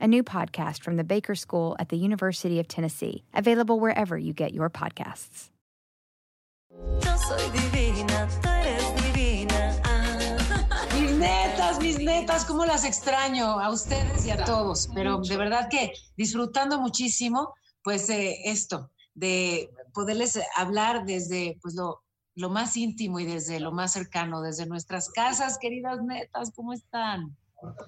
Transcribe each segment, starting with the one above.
a new podcast from the Baker School at the University of Tennessee, available wherever you get your podcasts. Yo soy divina, tú eres divina. Ah. Mis netas, mis netas, cómo las extraño a ustedes y a todos, pero de verdad que disfrutando muchísimo, pues eh, esto, de poderles hablar desde pues lo, lo más íntimo y desde lo más cercano, desde nuestras casas, queridas netas, ¿cómo están?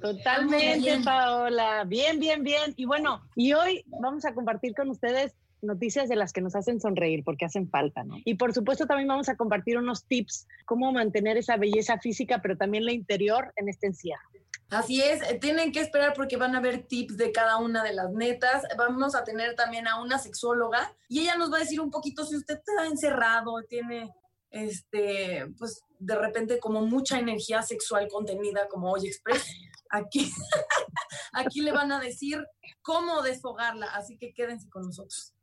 Totalmente, Paola. Bien, bien, bien. Y bueno, y hoy vamos a compartir con ustedes noticias de las que nos hacen sonreír porque hacen falta, ¿no? Y por supuesto también vamos a compartir unos tips cómo mantener esa belleza física, pero también la interior en este encierro. Así es, eh, tienen que esperar porque van a ver tips de cada una de las netas. Vamos a tener también a una sexóloga y ella nos va a decir un poquito si usted está encerrado, tiene este, pues de repente como mucha energía sexual contenida como hoy Express, aquí, aquí le van a decir cómo desfogarla, así que quédense con nosotros.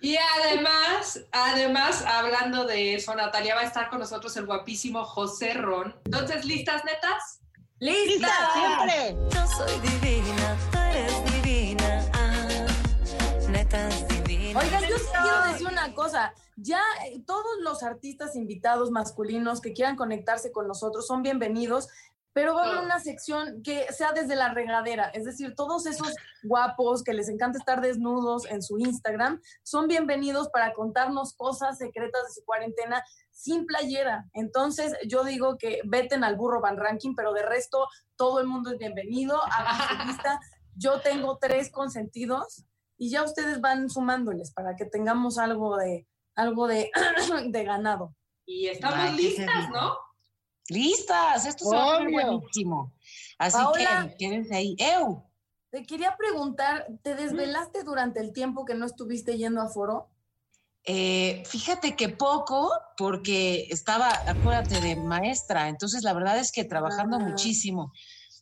Y además, además, hablando de eso, Natalia va a estar con nosotros el guapísimo José Ron. Entonces, ¿listas, netas? ¡Lista! ¡Siempre! Yo soy divina, tú eres divina. Oigan, yo sí quiero decir una cosa. Ya eh, todos los artistas invitados masculinos que quieran conectarse con nosotros son bienvenidos, pero va a haber una sección que sea desde la regadera. Es decir, todos esos guapos que les encanta estar desnudos en su Instagram son bienvenidos para contarnos cosas secretas de su cuarentena sin playera. Entonces, yo digo que veten al burro Van Ranking, pero de resto, todo el mundo es bienvenido a su lista. Yo tengo tres consentidos y ya ustedes van sumándoles para que tengamos algo de algo de, de ganado. Y estamos Ay, listas. ¿no? Listas, esto se va a poner Obvio. buenísimo. Así Paola. que quédense ahí. ¡Eu! Te quería preguntar, ¿te desvelaste durante el tiempo que no estuviste yendo a foro? Eh, fíjate que poco, porque estaba, acuérdate, de maestra, entonces la verdad es que trabajando Ah. muchísimo,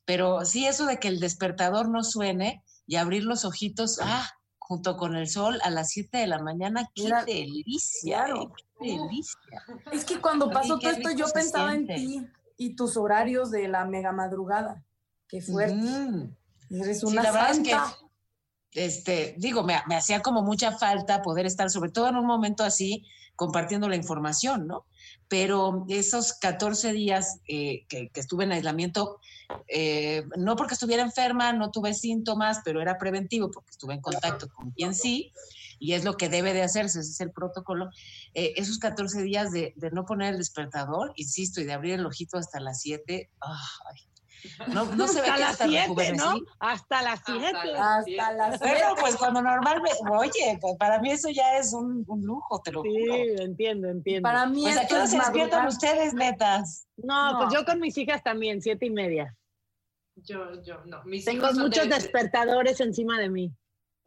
pero sí eso de que el despertador no suene y abrir los ojitos, ah, junto con el sol a las 7 de la mañana, qué delicia, claro. eh, qué delicia. Es que cuando pasó todo esto yo pensaba en ti y tus horarios de la mega madrugada. Qué fuerte. Mm. Eres Sí, una la verdad es que, santa. Este, digo, me, me hacía como mucha falta poder estar, sobre todo en un momento así, compartiendo la información, ¿no? Pero esos 14 días eh, que, que estuve en aislamiento, eh, no porque estuviera enferma, no tuve síntomas, pero era preventivo porque estuve en contacto con quien sí, y es lo que debe de hacerse, ese es el protocolo. Eh, esos 14 días de, de no poner el despertador, insisto, y de abrir el ojito hasta las 7, ay, no, no se ve Hasta que las hasta 7, rejuvenecí. ¿no? Hasta las 7. las- Hasta las Bueno, siete. pues cuando normalmente, oye, pues para mí eso ya es un, un lujo, te lo Sí, juro. entiendo, entiendo. Para mí Pues a esto qué hora es se despiertan ustedes, netas. no, No. pues yo con mis hijas también, siete y media. Yo, yo, no. Mis Tengo hijos muchos de- despertadores encima de mí.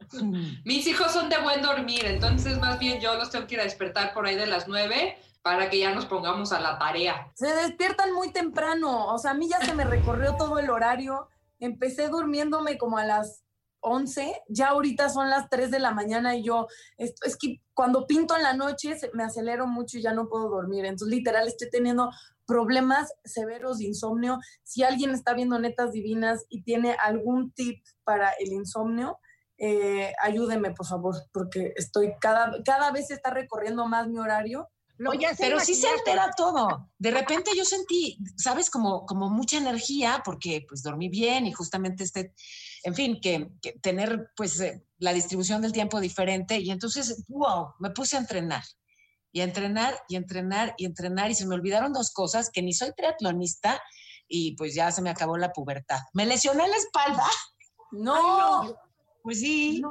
Mis hijos son de buen dormir, entonces más bien yo los tengo que ir a despertar por ahí de las nueve para que ya nos pongamos a la tarea. Se despiertan muy temprano. O sea, a mí ya se me recorrió todo el horario. Empecé durmiéndome como a las 11. Ya ahorita son las 3 de la mañana y yo, es, es que cuando pinto en la noche me acelero mucho y ya no puedo dormir. Entonces, literal, estoy teniendo problemas severos de insomnio. Si alguien está viendo Netas Divinas y tiene algún tip para el insomnio, eh, ayúdeme, por favor, porque estoy cada, cada vez está recorriendo más mi horario Lo Oye, pero sí se altera todo. De repente yo sentí, sabes, como, como mucha energía porque pues dormí bien y justamente este, en fin, que, que tener pues eh, la distribución del tiempo diferente y entonces, wow, me puse a entrenar y a entrenar y a entrenar y a entrenar y se me olvidaron dos cosas, que ni soy triatlonista y pues ya se me acabó la pubertad. Me lesioné la espalda. No, Pues sí.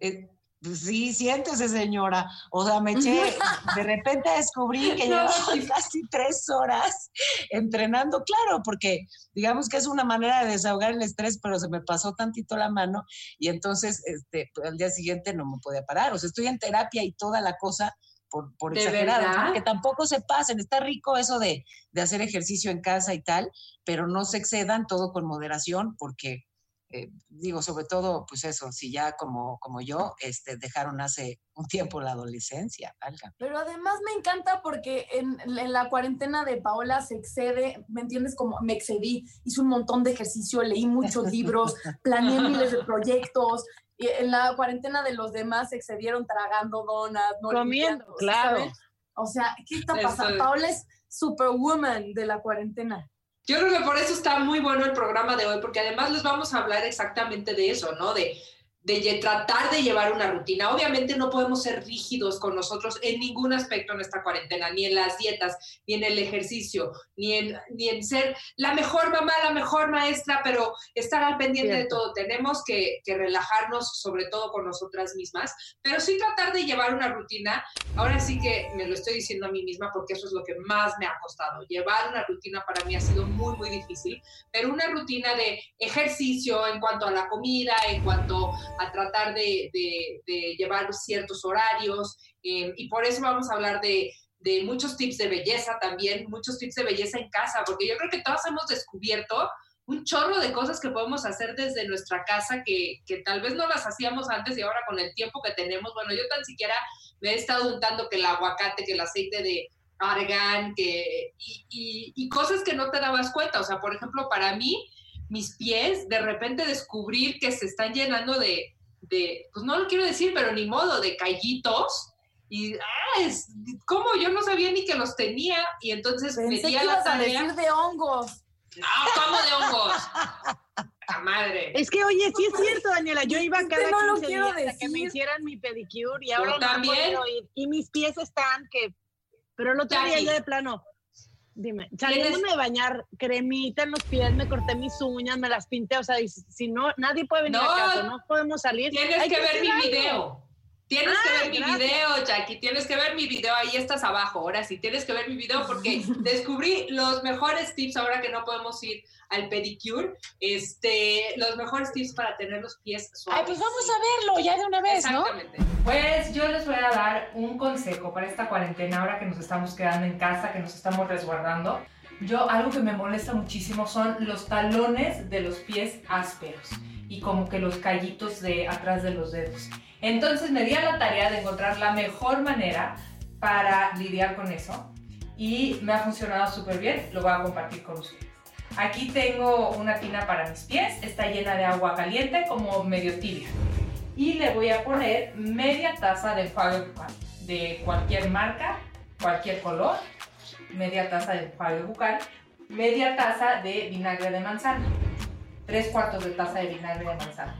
eh, pues sí, siéntese, señora. O sea, me eché, de repente descubrí que llevaba casi tres horas entrenando, claro, porque digamos que es una manera de desahogar el estrés, pero se me pasó tantito la mano y entonces este, pues, al día siguiente no me podía parar. O sea, estoy en terapia y toda la cosa por, por ¿De exagerado. Que tampoco se pasen. Está rico eso de, de hacer ejercicio en casa y tal, pero no se excedan todo con moderación porque eh, digo, sobre todo, pues eso, si ya como, como yo, este, dejaron hace un tiempo la adolescencia, valga. Pero además me encanta porque en, en la cuarentena de Paola se excede, ¿me entiendes? Como me excedí, hice un montón de ejercicio, leí muchos libros, planeé miles de proyectos. Y en la cuarentena de los demás se excedieron tragando donas, no Comiendo, claro. ¿sabes? O sea, ¿qué está pasando? Paola es superwoman de la cuarentena. Yo creo que por eso está muy bueno el programa de hoy, porque además les vamos a hablar exactamente de eso, ¿no? De, de tratar de llevar una rutina. Obviamente no podemos ser rígidos con nosotros en ningún aspecto en esta cuarentena, ni en las dietas, ni en el ejercicio, ni en, ni en ser la mejor mamá, la mejor maestra, pero estar al pendiente de todo. Tenemos que, que relajarnos, sobre todo con nosotras mismas, pero sí tratar de llevar una rutina. Ahora sí que me lo estoy diciendo a mí misma porque eso es lo que más me ha costado. Llevar una rutina para mí ha sido muy, muy difícil, pero una rutina de ejercicio en cuanto a la comida, en cuanto a tratar de, llevar ciertos horarios, eh, y por eso vamos a hablar de, muchos tips de belleza también, muchos tips de belleza en casa, porque yo creo que todos hemos descubierto un chorro de cosas que podemos hacer desde nuestra casa que, tal vez no las hacíamos antes y ahora con el tiempo que tenemos, bueno, yo tan siquiera me he estado untando que el aguacate, que el aceite de argán, que, y, y- y cosas que no te dabas cuenta, o sea, por ejemplo, para mí, mis pies, de repente descubrir que se están llenando de, de pues no lo quiero decir, pero ni modo, de callitos, y, ah, es, ¿cómo? Yo no sabía ni que los tenía, y entonces me Pensé di que a la a tarea. decir de hongos. No, ¿cómo de hongos? ¡La madre! Es que, oye, sí es cierto, Daniela. Yo iba cada no lo 15 quiero días a que me hicieran mi pedicure y ahora no también. podido ir. Y mis pies están que... Pero el otro día Jackie. ya de plano... Dime, saliéndome de bañar, cremita en los pies, me corté mis uñas, me las pinté, o sea, si no, nadie puede venir No. a casa, no podemos salir. Tienes Hay que ver hacer mi algo. video. Tienes Ah, que ver mi gracias. video, Jackie. Tienes que ver mi video. Ahí estás abajo. Ahora sí, tienes que ver mi video porque descubrí los mejores tips ahora que no podemos ir al pedicure. Este, los mejores tips para tener los pies suaves. Ay, pues vamos a verlo ya de una vez, ¿no? Exactamente. Pues yo les voy a dar un consejo para esta cuarentena, ahora que nos estamos quedando en casa, que nos estamos resguardando. Yo, algo que me molesta muchísimo son los talones de los pies ásperos y como que los callitos de atrás de los dedos. Entonces me di a la tarea de encontrar la mejor manera para lidiar con eso y me ha funcionado súper bien, lo voy a compartir con ustedes. Aquí tengo una tina para mis pies, está llena de agua caliente como medio tibia y le voy a poner media taza de enjuague bucal de cualquier marca, cualquier color, media taza de enjuague bucal, media taza de vinagre de manzana, tres cuartos de taza de vinagre de manzana.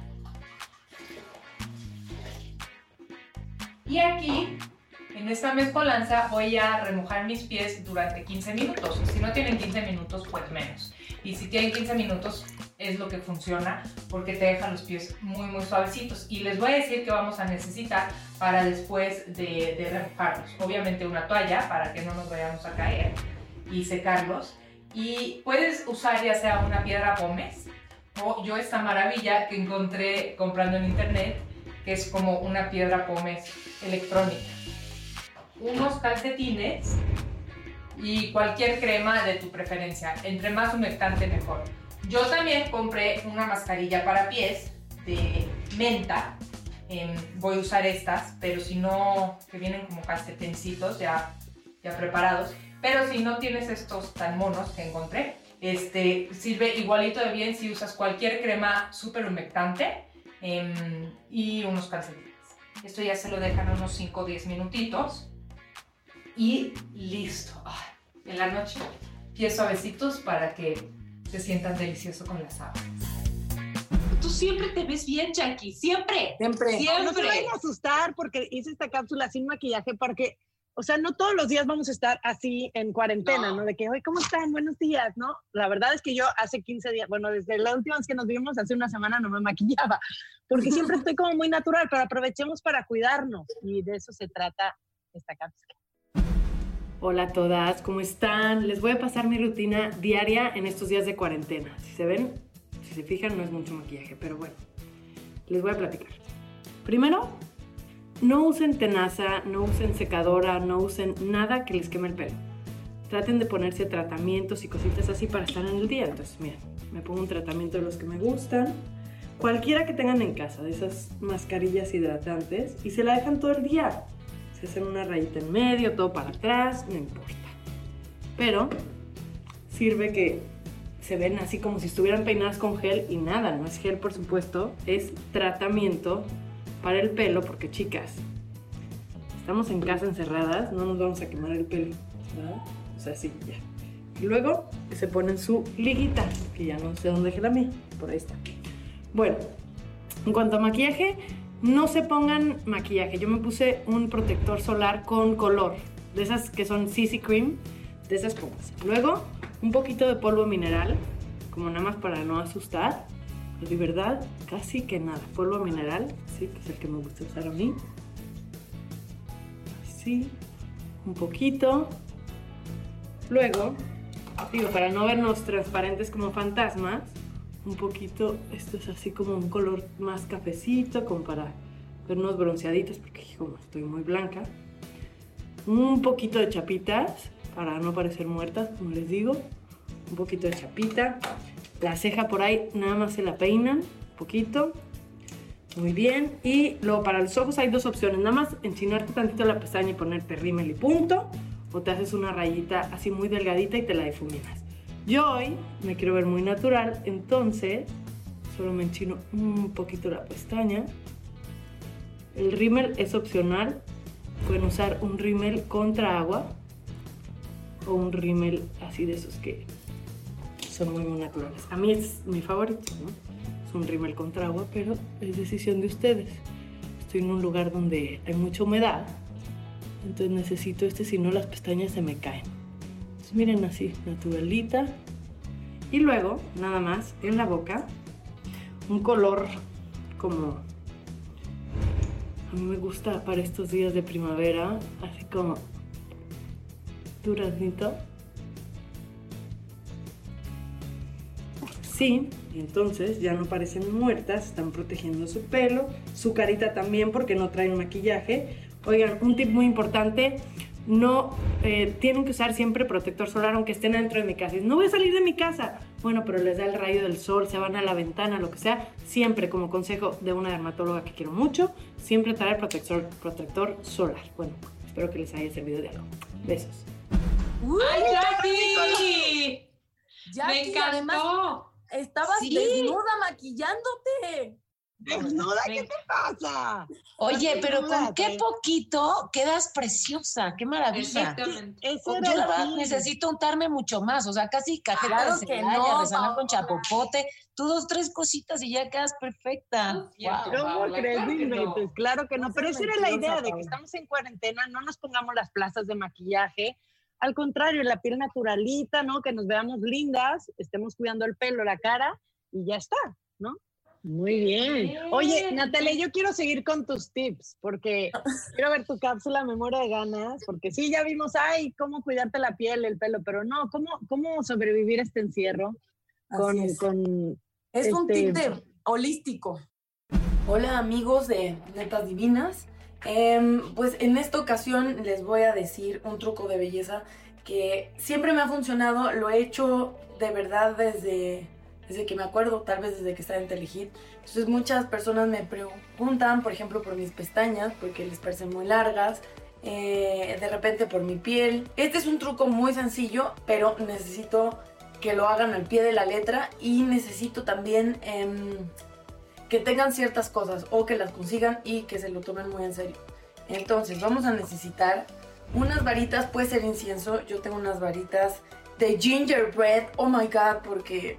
Y aquí, en esta mezcolanza, voy a remojar mis pies durante 15 minutos. Si no tienen 15 minutos, pues menos. Y si tienen 15 minutos, es lo que funciona porque te deja los pies muy, muy suavecitos. Y les voy a decir que vamos a necesitar para después de, de remojarlos. Obviamente una toalla para que no nos vayamos a caer y secarlos. Y puedes usar ya sea una piedra pómez o yo esta maravilla que encontré comprando en internet, que es como una piedra pómez electrónica. Unos calcetines y cualquier crema de tu preferencia. Entre más humectante mejor. Yo también compré una mascarilla para pies de menta. Em, voy a usar estas, pero si no, que vienen como calcetincitos ya, ya preparados. Pero si no tienes estos tan monos que encontré, este, sirve igualito de bien si usas cualquier crema súper humectante em, y unos calcetines. Esto ya se lo dejan unos 5 o 10 minutitos. y listo. En la noche, pies suavecitos para que te sientas delicioso con las sábanas. Tú siempre te ves bien, Jackie, siempre. Siempre. Siempre. No se vayan a asustar porque hice esta cápsula sin maquillaje porque, o sea, no todos los días vamos a estar así en cuarentena, No. ¿no? De que, hoy, ¿cómo están? Buenos días, ¿no? La verdad es que yo hace 15 días, bueno, desde la última vez que nos vimos, hace una semana no me maquillaba, porque siempre estoy como muy natural, pero aprovechemos para cuidarnos y de eso se trata esta cápsula. Hola a todas, ¿cómo están? Les voy a pasar mi rutina diaria en estos días de cuarentena. Si se ven, si se fijan, no es mucho maquillaje, pero bueno, les voy a platicar. Primero, no usen tenaza, no usen secadora, no usen nada que les queme el pelo. Traten de ponerse tratamientos y cositas así para estar en el día. Entonces, miren, me pongo un tratamiento de los que me gustan, cualquiera que tengan en casa, de esas mascarillas hidratantes, y se la dejan todo el día se hacen una rayita en medio, todo para atrás, no importa. Pero sirve que se ven así como si estuvieran peinadas con gel y nada, no es gel por supuesto, es tratamiento para el pelo porque chicas, estamos en casa encerradas, no nos vamos a quemar el pelo, ¿verdad? O sea, sí, ya. Y luego se ponen su liguita, que ya no sé dónde dejé la mía, por ahí está. Bueno, en cuanto a maquillaje, no se pongan maquillaje. Yo me puse un protector solar con color, de esas que son CC Cream, de esas pongas. Luego, un poquito de polvo mineral, como nada más para no asustar. Pero de verdad, casi que nada. Polvo mineral, sí, que es el que me gusta usar a mí. Así, un poquito. Luego, digo, para no vernos transparentes como fantasmas, un poquito, esto es así como un color más cafecito, como para vernos bronceaditos, porque como estoy muy blanca. Un poquito de chapitas, para no parecer muertas, como les digo. Un poquito de chapita. La ceja por ahí nada más se la peinan, un poquito. Muy bien. Y luego para los ojos hay dos opciones. Nada más enchinarte tantito la pestaña y ponerte rímel y punto. O te haces una rayita así muy delgadita y te la difuminas. Yo hoy me quiero ver muy natural, entonces solo me enchino un poquito la pestaña. El rímel es opcional. Pueden usar un rímel contra agua o un rímel así de esos que son muy, naturales. A mí es mi favorito, ¿no? Es un rímel contra agua, pero es decisión de ustedes. Estoy en un lugar donde hay mucha humedad, entonces necesito este, si no las pestañas se me caen. Miren así, naturalita. Y luego, nada más, en la boca, un color como... A mí me gusta para estos días de primavera, así como duraznito. Sí, entonces ya no parecen muertas, están protegiendo su pelo, su carita también porque no traen maquillaje. Oigan, un tip muy importante, no eh, tienen que usar siempre protector solar aunque estén dentro de mi casa. No voy a salir de mi casa. Bueno, pero les da el rayo del sol, se van a la ventana, lo que sea. Siempre, como consejo de una dermatóloga que quiero mucho, siempre traer protector, protector solar. Bueno, espero que les haya servido de algo. Besos. ¡Ay, Jackie! Jackie, ¡Me además, estabas Sí. desnuda maquillándote. Desnuda, ¿qué te pasa? Oye, pero con qué poquito quedas preciosa, qué maravilla. Exactamente. Yo la verdad necesito untarme mucho más, o sea, casi cajeta Claro de que no, resana con chapopote, tú dos, tres cositas y ya quedas perfecta. ¿Cómo crees? claro que no. pues claro que no, No pero esa era la idea de que estamos en cuarentena, no nos pongamos las plazas de maquillaje, al contrario, la piel naturalita, ¿no? Que nos veamos lindas, estemos cuidando el pelo, la cara y ya está, ¿no? Muy bien. Oye, Natalia, yo quiero seguir con tus tips porque quiero ver tu cápsula, me muero de ganas, porque sí, ya vimos, ay, cómo cuidarte la piel, el pelo, pero no, ¿cómo, cómo sobrevivir este encierro con, Así es. con Es un Este- tip de holístico. Hola amigos de Netas Divinas. Em, pues en esta ocasión les voy a decir un truco de belleza que siempre me ha funcionado. Lo he hecho de verdad desde, desde que me acuerdo, tal vez desde que estaba en Telehit. Entonces muchas personas me preguntan, por ejemplo, por mis pestañas, porque les parecen muy largas. eh, de repente por mi piel. Este es un truco muy sencillo, pero necesito que lo hagan al pie de la letra y necesito también em, que tengan ciertas cosas o que las consigan y que se lo tomen muy en serio. Entonces vamos a necesitar unas varitas, puede ser incienso. Yo tengo unas varitas de gingerbread. Oh my god, porque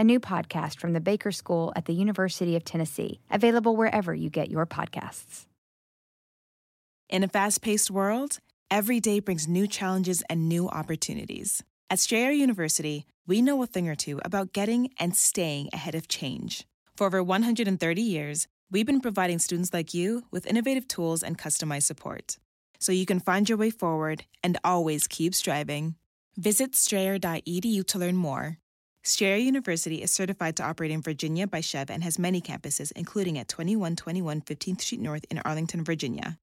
a new podcast from the Baker School at the University of Tennessee, available wherever you get your podcasts. In a fast paced world, every day brings new challenges and new opportunities. At Strayer University, we know a thing or two about getting and staying ahead of change. For over 130 years, we've been providing students like you with innovative tools and customized support. So you can find your way forward and always keep striving. Visit strayer.edu to learn more. Strayer University is certified to operate in Virginia by Chev and has many campuses, including at 2121 15th Street North in Arlington, Virginia.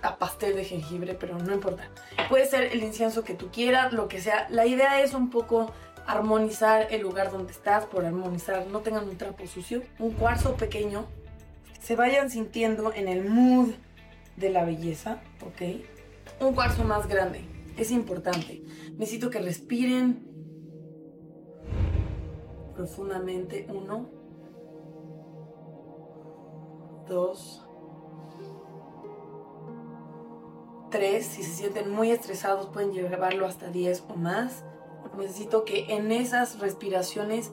a pastel de jengibre, pero no importa. Puede ser el incienso que tú quieras, lo que sea. La idea es un poco armonizar el lugar donde estás, por armonizar, no tengan un trapo sucio, un cuarzo pequeño, se vayan sintiendo en el mood de la belleza, ¿ok? Un cuarzo más grande, es importante. Necesito que respiren profundamente. Uno, dos, tres. Si se sienten muy estresados pueden llevarlo hasta 10 o más. Necesito que en esas respiraciones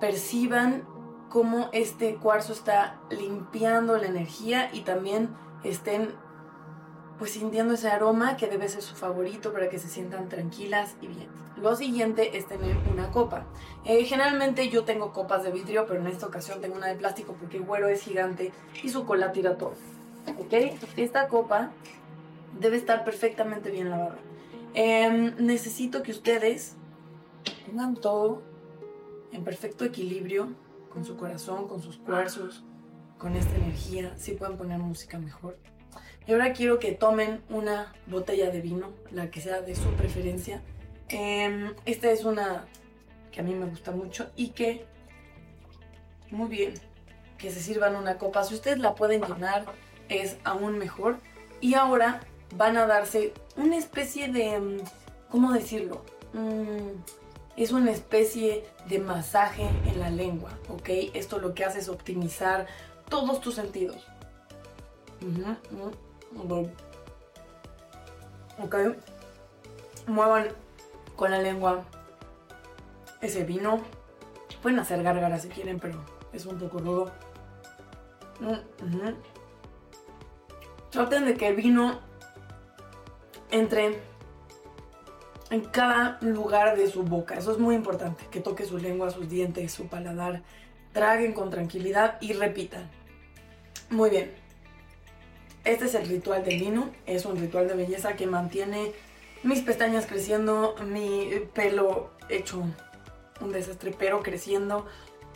perciban cómo este cuarzo está limpiando la energía y también estén pues sintiendo ese aroma que debe ser su favorito para que se sientan tranquilas y bien. Lo siguiente es tener una copa. Eh, generalmente yo tengo copas de vidrio, pero en esta ocasión tengo una de plástico porque el güero es gigante y su cola tira todo. ¿Ok? Esta copa debe estar perfectamente bien lavada. Em, necesito que ustedes pongan todo en perfecto equilibrio con su corazón, con sus cuarzos, con esta energía. Si pueden poner música mejor. Y ahora quiero que tomen una botella de vino, la que sea de su preferencia. Em, esta es una que a mí me gusta mucho y que, muy bien, que se sirvan una copa. Si ustedes la pueden llenar, es aún mejor. Y ahora van a darse una especie de, mm, ¿cómo decirlo? Mm, es una especie de masaje en la lengua, ¿ok? Esto lo que hace es optimizar todos tus sentidos. Ok. Muevan con la lengua ese vino. Pueden hacer gárgaras si quieren, pero es un poco rudo. Traten de que el vino entre en cada lugar de su boca. Eso es muy importante. Que toque su lengua, sus dientes, su paladar. Traguen con tranquilidad y repitan. Muy bien. Este es el ritual del vino. Es un ritual de belleza que mantiene mis pestañas creciendo, mi pelo hecho un desastre, pero creciendo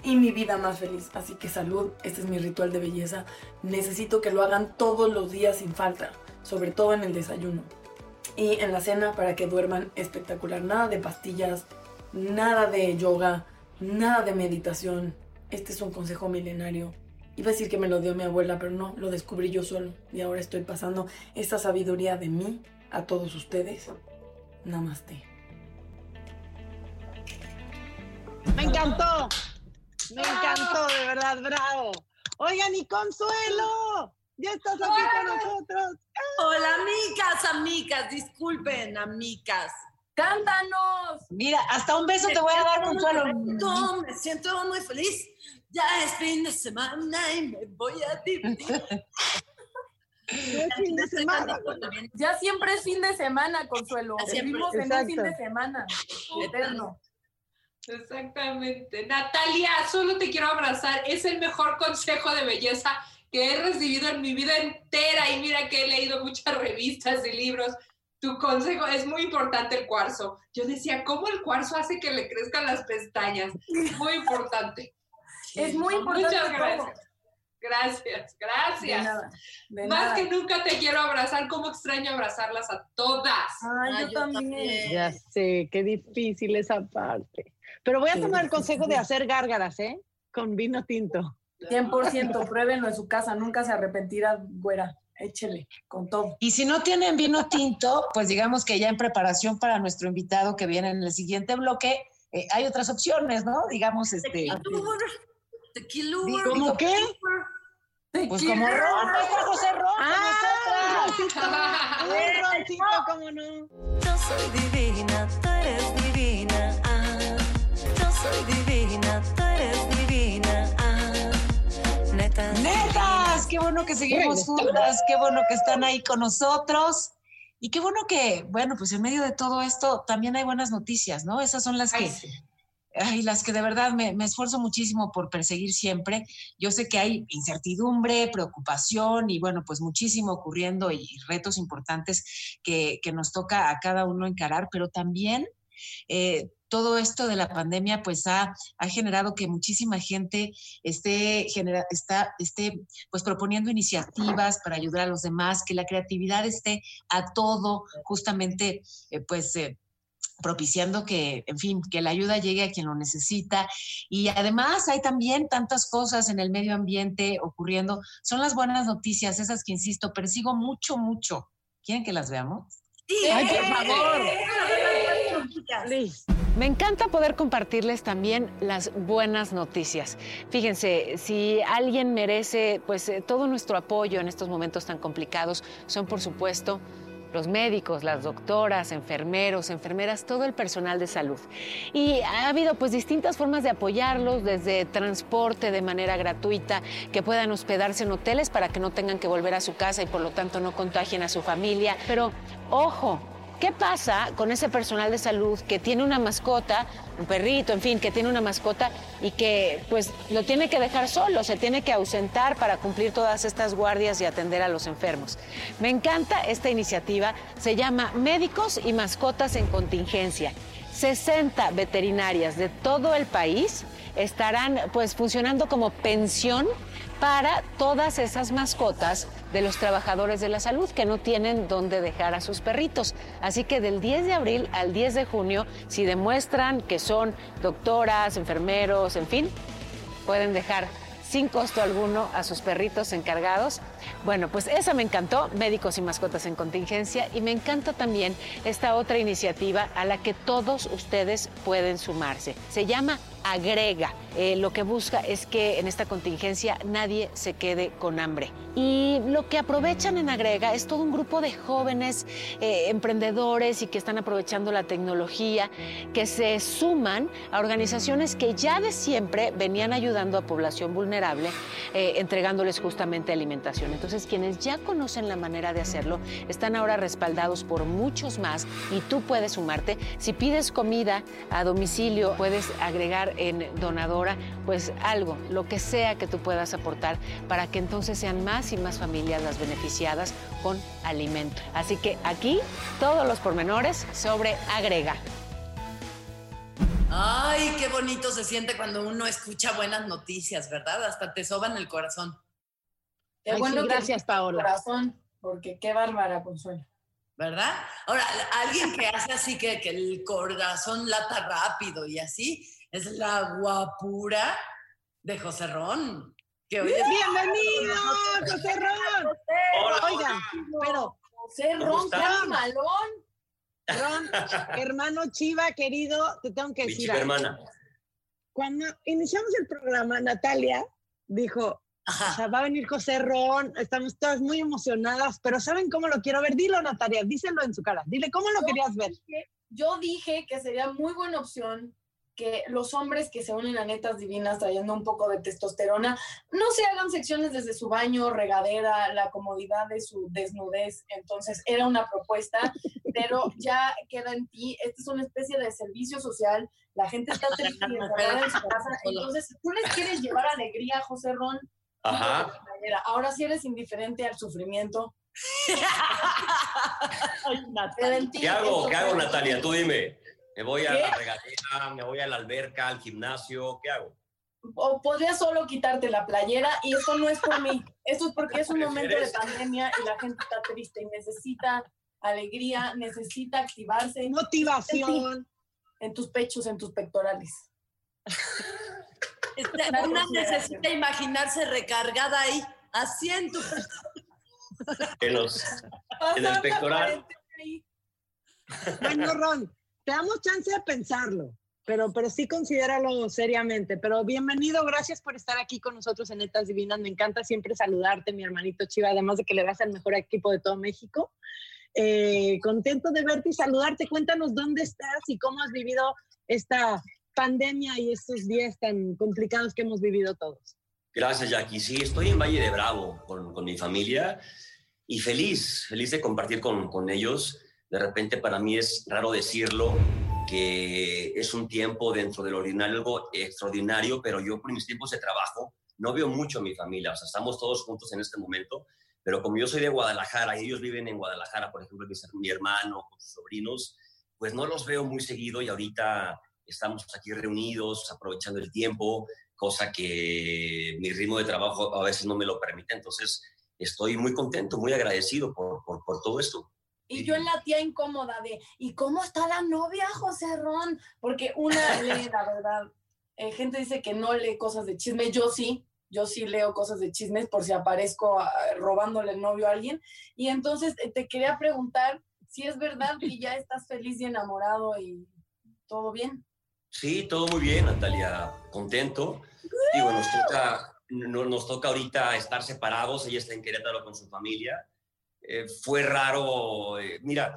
y mi vida más feliz. Así que salud, este es mi ritual de belleza. Necesito que lo hagan todos los días sin falta, sobre todo en el desayuno y en la cena para que duerman espectacular. Nada de pastillas, nada de yoga, nada de meditación. Este es un consejo milenario. Iba a decir que me lo dio mi abuela, pero no, lo descubrí yo solo. Y ahora estoy pasando esta sabiduría de mí a todos ustedes. Namaste. Me encantó. Me encantó, de verdad, bravo. Oigan, y Consuelo, ya estás aquí con nosotros. Hola, amigas, amigas, disculpen, amigas. ¡Cántanos! Mira, hasta un beso te voy a dar, Consuelo. No, me siento muy feliz. Ya es fin de semana y me voy a divertir. Es fin de semana. Ya siempre es fin de semana, Consuelo. Ya siempre. Vivimos en un Exacto. fin de semana. Eterno. Exactamente. Natalia, solo te quiero abrazar. Es el mejor consejo de belleza que he recibido en mi vida entera. Y mira que he leído muchas revistas y libros. Tu consejo es muy importante el cuarzo. Yo decía, ¿cómo el cuarzo hace que le crezcan las pestañas? Muy importante. Es muy importante Muchas gracias. Gracias, gracias. De nada, de Más nada. que nunca te quiero abrazar. ¿Cómo extraño abrazarlas a todas? Ay, yo también. Ya sé, qué difícil esa parte. Pero voy a Sí, tomar el consejo sí. de hacer gárgaras, ¿eh? Con vino tinto. 100%, pruébenlo en su casa, nunca se arrepentirá, güera. Échele, con todo. Y si no tienen vino tinto, pues digamos que ya en preparación para nuestro invitado que viene en el siguiente bloque, eh, hay otras opciones, ¿no? Digamos, este. Tequila. Digo, ¿Cómo qué? Pues como está José Ron. ¡Ah! Un roncito, cómo no. Yo soy divina, tú eres divina. Ah, yo soy divina, tú eres divina. Ah, neta. Netas, qué bueno que seguimos juntas, qué bueno que están ahí con nosotros. Y qué bueno que, bueno, pues en medio de todo esto también hay buenas noticias, ¿no? Esas son las que, ay, las que de verdad me, esfuerzo muchísimo por perseguir siempre. Yo sé que hay incertidumbre, preocupación y bueno, pues muchísimo ocurriendo y, retos importantes que, nos toca a cada uno encarar, pero también eh, todo esto de la pandemia pues ha, ha generado que muchísima gente esté, genera, está, esté pues proponiendo iniciativas para ayudar a los demás, que la creatividad esté a todo, justamente eh, pues eh, propiciando que, en fin, que la ayuda llegue a quien lo necesita. Y además hay también tantas cosas en el medio ambiente ocurriendo. Son las buenas noticias, esas que, insisto, persigo mucho, mucho. ¿Quieren que las veamos? ¡Ay, por favor! Me encanta poder compartirles también las buenas noticias. Fíjense, si alguien merece pues eh, todo nuestro apoyo en estos momentos tan complicados, son por supuesto los médicos, las doctoras, enfermeros, enfermeras, todo el personal de salud. Y ha habido pues distintas formas de apoyarlos, desde transporte de manera gratuita, que puedan hospedarse en hoteles para que no tengan que volver a su casa y por lo tanto no contagien a su familia. Pero ojo, ¿Qué pasa con ese personal de salud que tiene una mascota, un perrito, en fin, que tiene una mascota y que pues lo tiene que dejar solo, se tiene que ausentar para cumplir todas estas guardias y atender a los enfermos? Me encanta esta iniciativa, se llama Médicos y Mascotas en Contingencia. 60 veterinarias de todo el país estarán pues funcionando como pensión para todas esas mascotas de los trabajadores de la salud que no tienen dónde dejar a sus perritos. Así que del 10 de abril al 10 de junio, si demuestran que son doctoras, enfermeros, en fin, pueden dejar sin costo alguno a sus perritos encargados. Bueno, pues esa me encantó, Médicos y Mascotas en Contingencia, y me encanta también esta otra iniciativa a la que todos ustedes pueden sumarse. Se llama Agrega. Eh, lo que busca es que en esta contingencia nadie se quede con hambre. Y lo que aprovechan en Agrega es todo un grupo de jóvenes eh, emprendedores y que están aprovechando la tecnología, que se suman a organizaciones que ya de siempre venían ayudando a población vulnerable, eh, entregándoles justamente alimentación. Entonces, quienes ya conocen la manera de hacerlo, están ahora respaldados por muchos más y tú puedes sumarte. Si pides comida a domicilio, puedes agregar en donadora, pues algo, lo que sea que tú puedas aportar para que entonces sean más y más familias las beneficiadas con alimento. Así que aquí todos los pormenores sobre agrega. Ay, qué bonito se siente cuando uno escucha buenas noticias, ¿verdad? Hasta te soban el corazón. Qué Ay, bueno sí, gracias, Paola. Corazón, porque qué bárbara, Consuelo. ¿Verdad? Ahora, alguien que hace así que, que el corazón lata rápido y así, es la guapura de José Ron. Que hoy es- ¡Bienvenido, José Ron! Hola, Oigan, pero José ¿Cómo Ron, malón. Ron, hermano Chiva, querido, te tengo que Mi decir algo. hermana. Cuando iniciamos el programa, Natalia dijo, o sea, va a venir José Ron, estamos todas muy emocionadas, pero ¿saben cómo lo quiero ver? Dilo, Natalia, díselo en su cara. Dile, ¿cómo lo Yo querías ver? dije- Yo dije que sería muy buena opción que los hombres que se unen a netas divinas trayendo un poco de testosterona no se hagan secciones desde su baño, regadera, la comodidad de su desnudez. Entonces era una propuesta, pero ya queda en ti. Esta es una especie de servicio social. La gente está triste en su casa. Entonces, tú les quieres llevar alegría, José Ron, Ajá. ahora si eres indiferente al sufrimiento, en ti. ¿Qué hago? ¿Qué hago, Natalia? Tú dime. ¿Me voy a ¿Qué? la regadera? ¿Me voy a la alberca, al gimnasio? ¿Qué hago? o podrías solo quitarte la playera y esto no es por mí, esto es porque es un momento de pandemia y la gente está triste y necesita alegría, necesita activarse. Motivación. En tus pechos, en tus pectorales. Este, Una necesita imaginarse recargada ahí, tu... En, los, en el pectoral. Bueno, Ron, te damos chance de pensarlo, pero, pero sí considéralo seriamente. Pero bienvenido, gracias por estar aquí con nosotros en Netas Divinas. Me encanta siempre saludarte, mi hermanito Chiva, además de que le vas al mejor equipo de todo México. Eh, contento de verte y saludarte. Cuéntanos dónde estás y cómo has vivido esta pandemia y estos días tan complicados que hemos vivido todos. Gracias, Jackie. Sí, estoy en Valle de Bravo con, con mi familia y feliz, feliz de compartir con, con ellos. De repente para mí es raro decirlo, que es un tiempo dentro del ordinario, algo extraordinario, pero yo por mis tiempos de trabajo no veo mucho a mi familia. O sea, estamos todos juntos en este momento, pero como yo soy de Guadalajara y ellos viven en Guadalajara, por ejemplo, mi, hermano, con sus sobrinos, pues no los veo muy seguido y ahorita estamos aquí reunidos, aprovechando el tiempo, cosa que mi ritmo de trabajo a veces no me lo permite. Entonces, estoy muy contento, muy agradecido por, por, por todo esto. Y yo en la tía incómoda de, ¿y cómo está la novia, José Ron? Porque una lee, la verdad, eh, gente dice que no lee cosas de chisme, yo sí, yo sí leo cosas de chismes por si aparezco ah, robándole el novio a alguien. Y entonces eh, te quería preguntar si es verdad que ya estás feliz y enamorado y todo bien. Sí, todo muy bien, Natalia, contento. Digo, nos toca, no, nos toca ahorita estar separados, ella está en Querétaro con su familia. Eh, fue raro, eh, mira,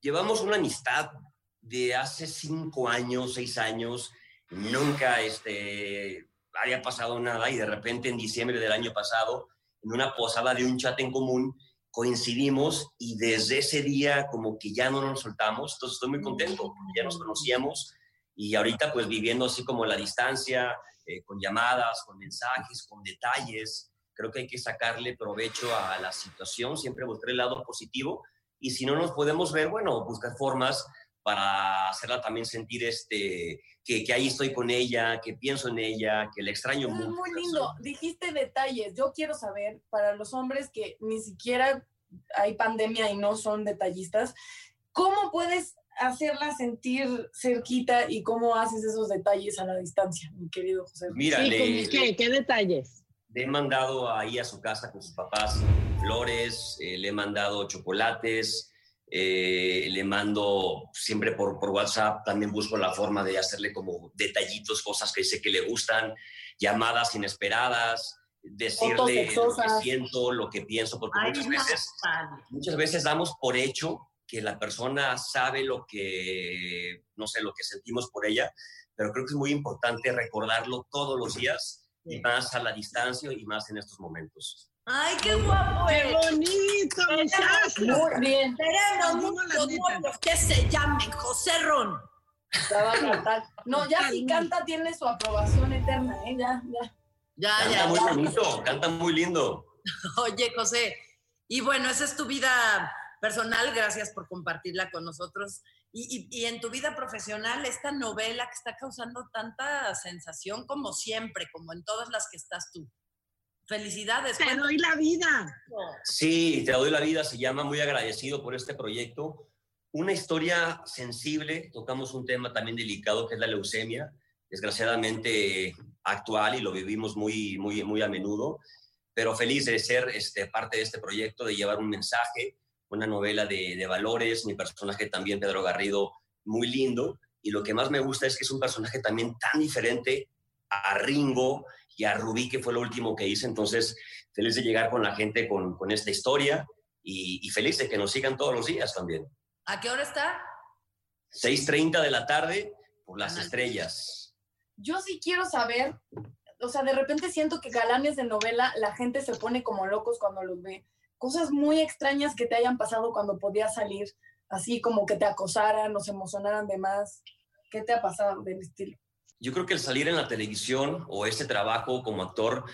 llevamos una amistad de hace cinco años, seis años, nunca este, había pasado nada y de repente en diciembre del año pasado, en una posada de un chat en común, coincidimos y desde ese día como que ya no nos soltamos, entonces estoy muy contento, ya nos conocíamos y ahorita pues viviendo así como la distancia, eh, con llamadas, con mensajes, con detalles, creo que hay que sacarle provecho a la situación, siempre buscar el lado positivo y si no nos podemos ver, bueno, buscar formas para hacerla también sentir este, que, que ahí estoy con ella, que pienso en ella, que la extraño Es mucho. muy lindo. Dijiste detalles. Yo quiero saber, para los hombres que ni siquiera hay pandemia y no son detallistas, ¿cómo puedes hacerla sentir cerquita y cómo haces esos detalles a la distancia, mi querido José? Mira, Sí, le- ¿cómo qué? ¿Qué detalles? Le he mandado ahí a su casa con sus papás flores, eh, le he mandado chocolates, eh, le mando siempre por, por WhatsApp, también busco la forma de hacerle como detallitos, cosas que sé que le gustan, llamadas inesperadas, decirle lo que siento, lo que pienso, porque Ay, muchas veces, muchas veces damos por hecho que la persona sabe lo que, no sé, lo que sentimos por ella, pero creo que es muy importante recordarlo todos los días y más a la distancia y más en estos momentos. Ay, qué guapo ¡Qué bonito! Muy bien. Muchos novios que se llamen José Ron. La va a cantar. No, ya si canta tiene su aprobación eterna, ¿eh? Ya, ya. Ya, Canta ya, muy ya. bonito, canta muy lindo. Oye, José, y bueno, esa es tu vida personal, gracias por compartirla con nosotros. Y, y- y en tu vida profesional, esta novela que está causando tanta sensación como siempre, como en todas las que estás tú. Felicidades. Te doy la vida. Sí, te doy la vida, se llama Muy agradecido por este proyecto. Una historia sensible, tocamos un tema también delicado que es la leucemia, desgraciadamente actual y lo vivimos muy, muy, muy a menudo, pero feliz de ser este, parte de este proyecto, de llevar un mensaje, una novela de, de valores, mi personaje también, Pedro Garrido, muy lindo, y lo que más me gusta es que es un personaje también tan diferente a Ringo y a Rubí, que fue lo último que hice, entonces feliz de llegar con la gente con, con esta historia y, y feliz de que nos sigan todos los días también. ¿A qué hora está? 6.30 de la tarde por las estrellas. Yo sí quiero saber, o sea, de repente siento que galanes de novela, la gente se pone como locos cuando los ve. Cosas muy extrañas que te hayan pasado cuando podías salir, así como que te acosaran o se emocionaran de más. ¿Qué te ha pasado del estilo? Yo creo que el salir en la televisión o este trabajo como actor,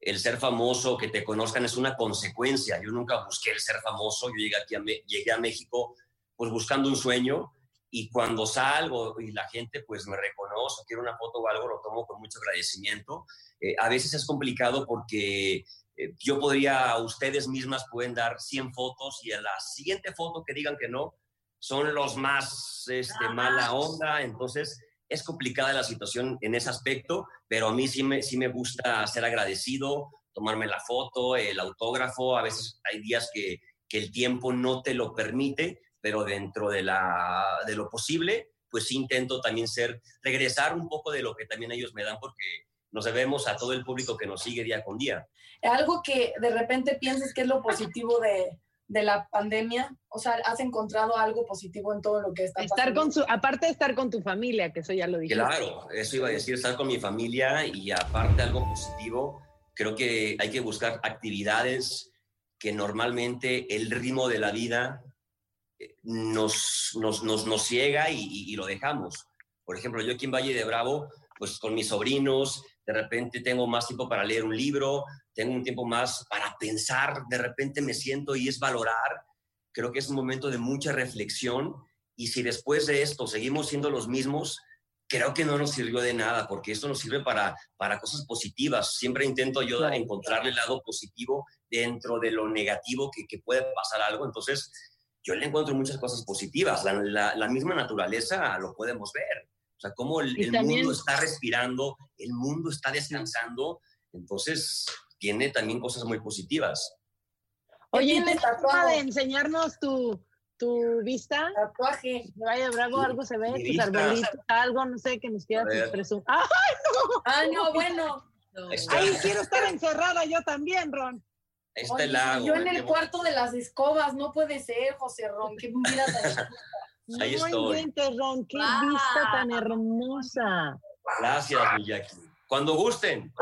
el ser famoso, que te conozcan es una consecuencia. Yo nunca busqué el ser famoso, yo llegué aquí a, llegué a México pues buscando un sueño y cuando salgo y la gente pues me reconoce, quiere una foto o algo, lo tomo con mucho agradecimiento. Eh, a veces es complicado porque eh, yo podría, ustedes mismas pueden dar 100 fotos y a la siguiente foto que digan que no, son los más este, mala onda, entonces es complicada la situación en ese aspecto, pero a mí sí me, sí me gusta ser agradecido, tomarme la foto, el autógrafo, a veces hay días que, que el tiempo no te lo permite, pero dentro de, la, de lo posible, pues intento también ser, regresar un poco de lo que también ellos me dan, porque nos debemos a todo el público que nos sigue día con día. Algo que de repente pienses que es lo positivo de, de la pandemia, o sea, ¿has encontrado algo positivo en todo lo que está Estar pasando? con su, aparte de estar con tu familia, que eso ya lo dije. Claro, eso iba a decir, estar con mi familia y aparte algo positivo, creo que hay que buscar actividades que normalmente el ritmo de la vida eh, nos, nos, nos, nos ciega y, y- y lo dejamos. Por ejemplo, yo aquí en Valle de Bravo, pues con mis sobrinos, de repente tengo más tiempo para leer un libro, tengo un tiempo más para pensar, de repente me siento y es valorar. Creo que es un momento de mucha reflexión y si después de esto seguimos siendo los mismos, creo que no nos sirvió de nada, porque esto nos sirve para, para cosas positivas. Siempre intento yo encontrarle el lado positivo dentro de lo negativo que, que puede pasar algo. Entonces, yo le encuentro muchas cosas positivas. La, la- la misma naturaleza lo podemos ver. O sea, cómo el, Y el también- mundo está respirando, el mundo está descansando. Entonces, tiene también cosas muy positivas. Oye, tienes ¿tienes forma de enseñarnos tu, tu vista? Tatuaje. Vaya, bravo, algo se ve, tus vista. arbolitos, algo, no sé, que nos quieras presumir. ¡Ay, no! Ah, no, bueno. Ahí está, Ay, quiero estar encerrada yo también, Ron. ahí está Oye, lago. yo en qué el cuarto de las escobas, no puede ser, José Ron, qué mira tan- Ahí no estoy. inventes, Ron, qué vista tan hermosa. Gracias, Miyaki. Cuando gusten.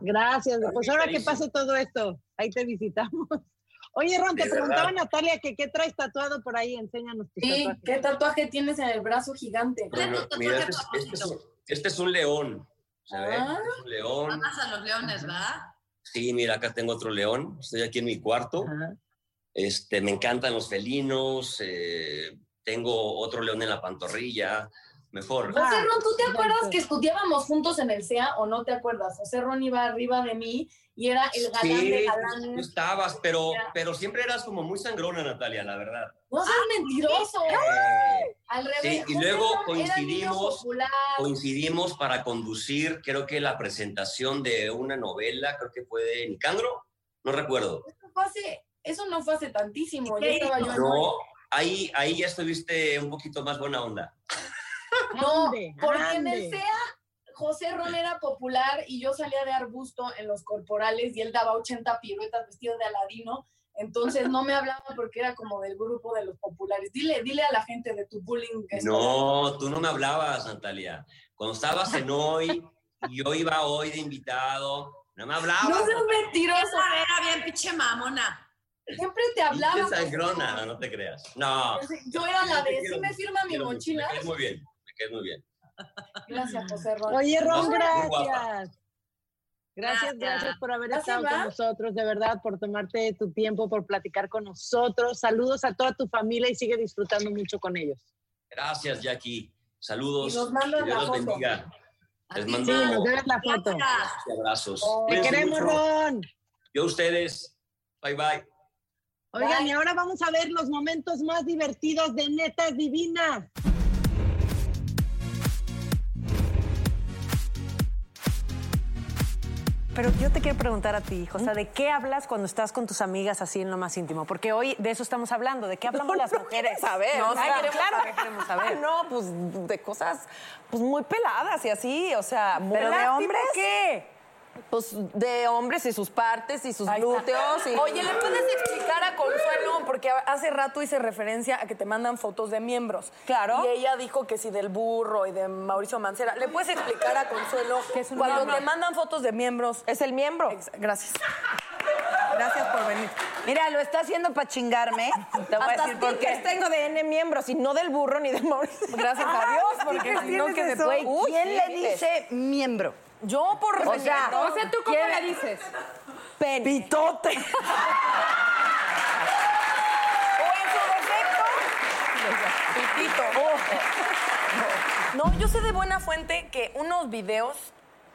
Gracias, pues ahora que pase todo esto, ahí te visitamos. Oye, Ron, te preguntaba. Natalia que qué traes tatuado por ahí, enséñanos tus Sí, tatuajes. ¿qué tatuaje tienes en el brazo gigante? Bueno, mira, tatuaje este es, este es este es un león. ¿Se ve? Ah. Este es un león. Amas a los leones, ¿verdad? Sí, mira, acá tengo otro león. Estoy aquí en mi cuarto. Ajá. Este, me encantan los felinos. eh, tengo otro león en la pantorrilla. Mejor. José Ron, ¿tú te Ah, acuerdas que estudiábamos juntos en el CEA o no te acuerdas? José Ron iba arriba de mí y era el galán de tú galanes. estabas, pero, pero siempre eras como muy sangrona, Natalia, la verdad. No seas mentiroso. Eh, Al revés. Sí, y José luego Ron coincidimos- coincidimos para conducir, creo que la presentación de una novela, creo que fue de Nicandro, no recuerdo. Eso fue hace- Eso no fue hace tantísimo. Yo ¿Qué estaba yo en No, ahí, ahí ya estuviste un poquito más buena onda. No, Ande, porque en el CEA José Ron era popular y yo salía de arbusto en los corporales y él daba 80 piruetas vestido de aladino. Entonces no me hablaba porque era como del grupo de los populares. Dile, dile a la gente de tu bullying. No, tú no me hablabas, Natalia. Cuando estabas en hoy, y yo iba hoy de invitado, no me hablabas. No seas mentiroso. Era bien pinche mamona. Siempre te hablaba. Sangrona, no, no te creas. No. Yo era la de, quiero sí me firma mi mochila. Me caes muy bien, me caes muy bien. Gracias, José Ron. Oye, Ron, gracias. Gracias, Gracias. por haber ¿Ya se estado con nosotros, de verdad, por tomarte tu tiempo, por platicar con nosotros. Saludos a toda tu familia y sigue disfrutando mucho con ellos. Gracias, Jackie. Saludos. Y nos la foto. bendiga. Les mando Sí, nos debes la foto. Gracias. abrazos. Oh, Te queremos, mucho. Ron. Yo a ustedes. Bye, bye. Oigan, Bye. y ahora vamos a ver los momentos más divertidos de Netas Divinas. Pero yo te quiero preguntar a ti, José, ¿de qué hablas cuando estás con tus amigas así en lo más íntimo? Porque hoy de eso estamos hablando, ¿de qué hablamos las mujeres? saber. No, o sea, claro, claro que queremos saber. No, pues de cosas pues muy peladas y así, o sea, muy ¿Pero de ¿tipo hombres? qué? Pues de hombres y sus partes y sus glúteos. y- Oye, ¿le puedes explicar a Consuelo? Porque hace rato hice referencia a que te mandan fotos de miembros. Claro. Y ella dijo que si del burro y de Mauricio Mancera. ¿Le puedes explicar a Consuelo ¿Qué es un cuando miembro? te mandan fotos de miembros? Es el miembro. Ex- Gracias. Gracias por venir. Mira, lo está haciendo para chingarme. Te voy a decir por qué. tengo de N miembros y no del burro ni de Mauricio. Gracias a Dios, porque si no, que. ¿quién le dice miembro? Yo por O sea, respeto. o sea, ¿tú cómo le dices? Pen. Pitote. O en su defecto, Pitito. No, yo sé de buena fuente que unos videos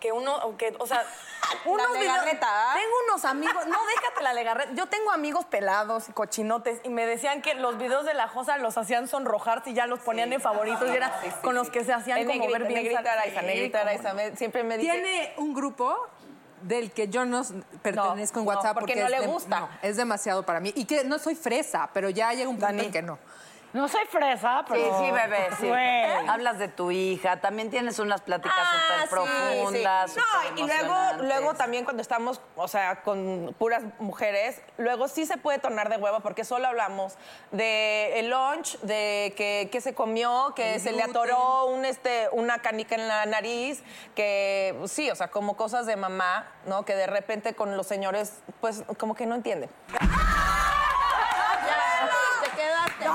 que uno, que, o sea, unos videos- legarreta. Tengo unos amigos, no, déjate la legarreta. Yo tengo amigos pelados y cochinotes y me decían que los videos de la Josa los hacían sonrojarse y ya los ponían en favoritos y era con los que se hacían como negrita, ver bien. negrita Araiza, negrita cómo Araiza, me- siempre me dice... Tiene un grupo del que yo no pertenezco en WhatsApp porque porque, no le gusta. es demasiado para mí. Y que no soy fresa, pero ya llega un punto en que no. No soy fresa, Sí, sí, bebé, sí. Güey. Hablas de tu hija, también tienes unas pláticas Ah, súper sí, profundas. sí. No, y luego, luego también cuando estamos, o sea, con puras mujeres, luego sí se puede tornar de huevo porque solo hablamos de el lunch, de que, que se comió, que El se le atoró un, este, una canica en la nariz, que sí, o sea, como cosas de mamá, ¿no? Que de repente con los señores, pues como que no entienden. Te quedaste.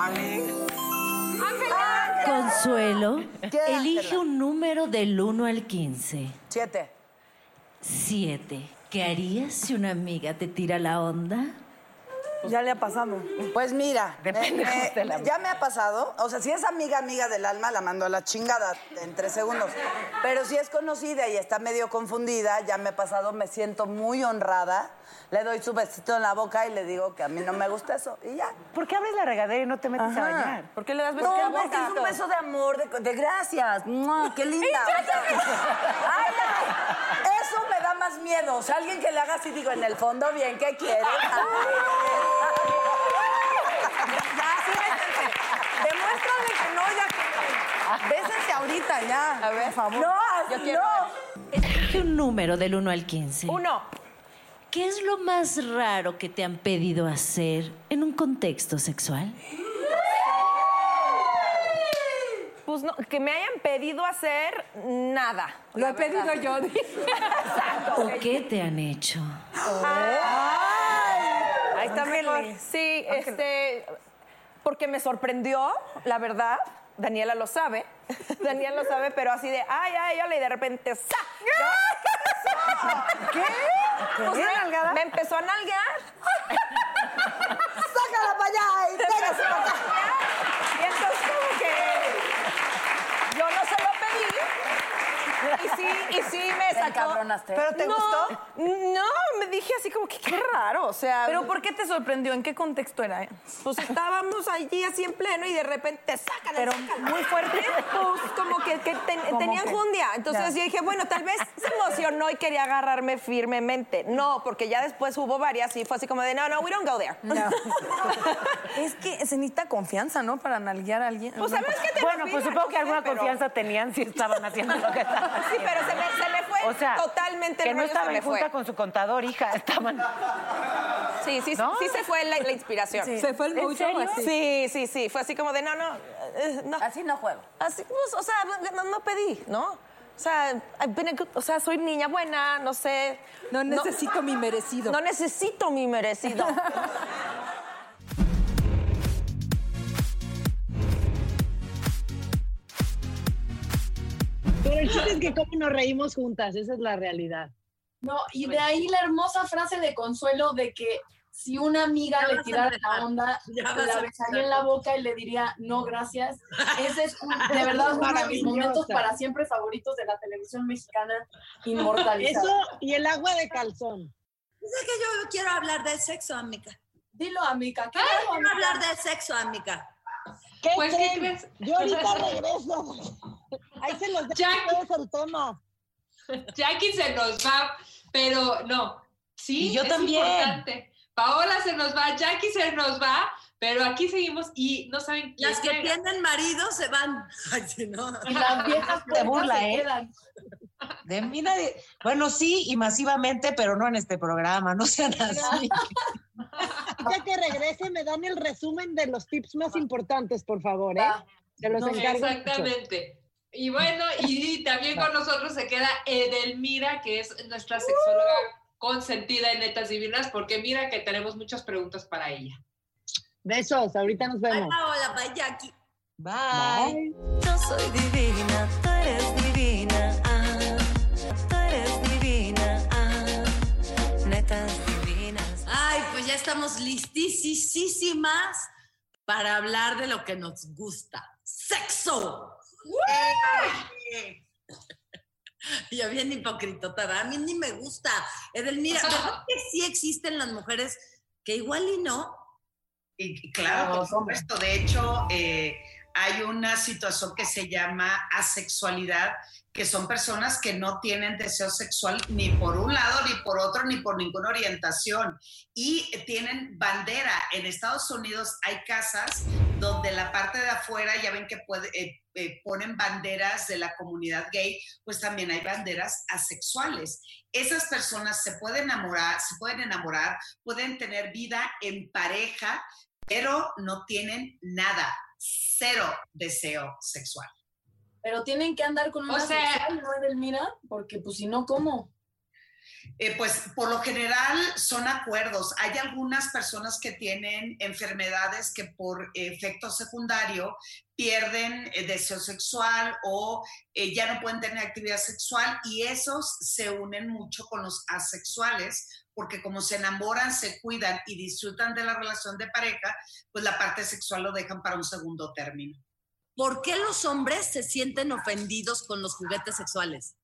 Consuelo, elige un número del 1 al 15. Siete. 7. ¿Qué harías si una amiga te tira la onda? Ya le ha pasado. Pues mira, Depende eh, eh, esté la ya me ha pasado. O sea, si es amiga, amiga del alma, la mando a la chingada en tres segundos. Pero si es conocida y está medio confundida, ya me ha pasado, me siento muy honrada. Le doy su besito en la boca y le digo que a mí no me gusta eso. Y ya. ¿Por qué abres la regadera y no te metes a bañar? ¿Por qué le das No, porque es un beso de amor, de, de gracias. ¡Mua! ¡Qué linda! Ay, eso me da más miedo. O sea, alguien que le haga así, digo, en el fondo, bien, ¿qué quieres? Ya, sí. Demuéstrale que no, ya. Bésense ahorita, ya. A ver, por favor. No, Yo quiero Elige un número del 1 al 15. Uno. ¿Qué es lo más raro que te han pedido hacer en un contexto sexual? Pues no, que me hayan pedido hacer nada. Lo he pedido yo. ¿O qué te han hecho? Ahí está mejor. Sí, este, porque me sorprendió, la verdad. Daniela lo sabe. Daniela lo sabe, pero así de, ay, ay, hola, y de repente, ¡sa! ¿Qué? Pues ¿Qué, me, nalgada? me empezó a nalguear. ¡Sácala para allá y pégase para acá! Y entonces como que yo no se lo pedí. Y sí, y sí me Te sacó. encabronaste. ¿Pero te No, gustó? No, me dije así como que qué raro, o sea. ¿Pero por qué te sorprendió? ¿En qué contexto era? Pues estábamos allí así en pleno y de repente sácala, Pero sácala. muy fuerte. Pues como que, que ten- ¿Cómo tenían que? jundia. Entonces Ya. yo dije, bueno, tal vez se emocionó y quería agarrarme firmemente. No, porque ya después hubo varias y fue así como de, no, no, we don't go there. Es que se necesita confianza, ¿no? Para nalguear a alguien. Pues sabes que te Bueno, pues supongo que alguna pero- confianza tenían si estaban haciendo lo que estaban Sí, pero se me, se me fue O sea, totalmente que no rollo, estaba me en junta fue. con su contador, hija. Estaban... Sí, sí, ¿No? sí se fue la, la inspiración. Sí. ¿Se fue el ¿En mojo serio? así? Sí, sí, sí. Fue así como de, no, no, eh, no. Así no juego. Así, pues, o sea, no, no pedí, ¿no? O sea, I've been a good- o sea, soy niña buena, no sé. No necesito mi merecido. No necesito mi merecido. Pero el chiste es que cómo nos reímos juntas, esa es la realidad. No, y de ahí la hermosa frase de consuelo de que si una amiga Ya le tirara la onda, la besaría en la boca y le diría no gracias. Ese es un- de verdad uno de mis momentos para siempre favoritos de la televisión mexicana inmortalizada. Eso y el agua de calzón. Es que yo quiero hablar del sexo, amiga. Dilo, amiga. ¿qué Quiero amiga? hablar del sexo, amiga. ¿Qué Pues, creen? ¿qué crees? Yo ahorita regreso. Ahí se los dejo el tema. Jackie se nos va, pero no. Sí, Y yo es también. importante. Paola se nos va, Jackie se nos va, pero aquí seguimos y no saben quién Las que llega. tienen marido se van. Ay, sí, no. Y las viejas Te burla, se ¿eh? quedan. De mí nadie- Bueno, sí, y masivamente, pero no en este programa, no sean así. Ya que regrese, me dan el resumen de los tips más importantes, por favor, ¿eh? Se los No, encargo. mucho. Exactamente. Y bueno, y también con nosotros se queda Edelmira, que es nuestra sexóloga consentida en Netas Divinas, porque mira que tenemos muchas preguntas para ella. Besos, ahorita nos vemos. Paola, bye, Jackie. Bye. Yo soy divina, tú eres divina. Estamos listísimas para hablar de lo que nos gusta. ¡Sexo! ¡Eh! Yo bien hipocritota, a mí ni me gusta. Edelmira, ¿verdad que sí existen las mujeres que igual y no? Y, claro, por supuesto. De hecho, eh, hay una situación que se llama asexualidad, que son personas que no tienen deseo sexual ni por un lado, ni por otro, ni por ninguna orientación. Y tienen bandera. En Estados Unidos hay casas donde la parte de afuera, ya ven que puede, eh, eh, ponen banderas de la comunidad gay, pues también hay banderas asexuales. Esas personas se pueden enamorar, se pueden enamorar, pueden tener vida en pareja, pero no tienen nada, cero deseo sexual. Pero tienen que andar con una O sea- sexual, ¿no, Edelmira? Porque pues si no, ¿cómo? Eh, pues por lo general son acuerdos. Hay algunas personas que tienen enfermedades que por efecto secundario pierden eh, deseo sexual o eh, ya no pueden tener actividad sexual y esos se unen mucho con los asexuales porque como se enamoran, se cuidan y disfrutan de la relación de pareja, pues la parte sexual lo dejan para un segundo término. ¿Por qué los hombres se sienten ofendidos con los juguetes sexuales?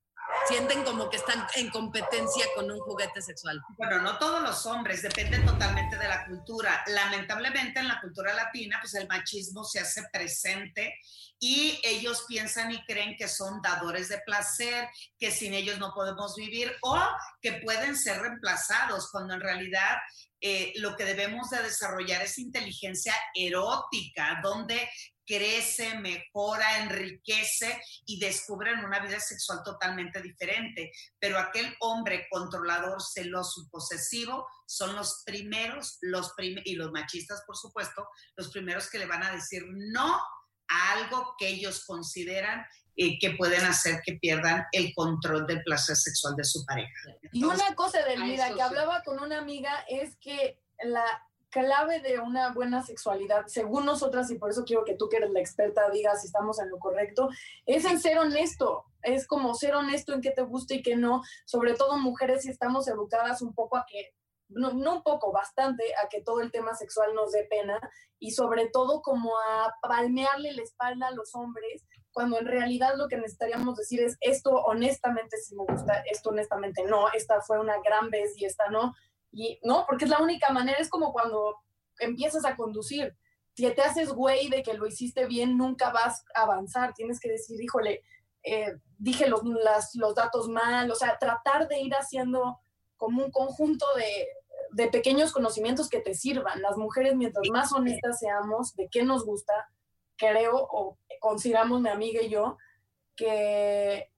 Sienten como que están en competencia con un juguete sexual. Bueno, no todos los hombres, depende totalmente de la cultura. Lamentablemente en la cultura latina, pues el machismo se hace presente y ellos piensan y creen que son dadores de placer, que sin ellos no podemos vivir o que pueden ser reemplazados, cuando en realidad eh, lo que debemos de desarrollar es inteligencia erótica, donde crece, mejora, enriquece y descubren una vida sexual totalmente diferente. Pero aquel hombre controlador, celoso y posesivo son los primeros, los prim- y los machistas, por supuesto, los primeros que le van a decir no a algo que ellos consideran eh, que pueden hacer que pierdan el control del placer sexual de su pareja. Y una cosa, a Edelmira, eso que hablaba con una amiga, es que la clave de una buena sexualidad, según nosotras, y por eso quiero que tú que eres la experta digas si estamos en lo correcto, es en ser honesto. Es como ser honesto en qué te gusta y qué no. Sobre todo mujeres si estamos educadas un poco a que, no, no un poco, bastante, a que todo el tema sexual nos dé pena y sobre todo como a palmearle la espalda a los hombres cuando en realidad lo que necesitaríamos decir es esto honestamente sí me gusta, esto honestamente no, esta fue una gran vez y esta no. Y no, porque es la única manera, es como cuando empiezas a conducir. Si te haces güey de que lo hiciste bien, nunca vas a avanzar. Tienes que decir, híjole, eh, dije los, las- los datos mal, o sea, tratar de ir haciendo como un conjunto de, de pequeños conocimientos que te sirvan. Las mujeres, mientras más honestas seamos de qué nos gusta, creo o consideramos mi amiga y yo, que eh,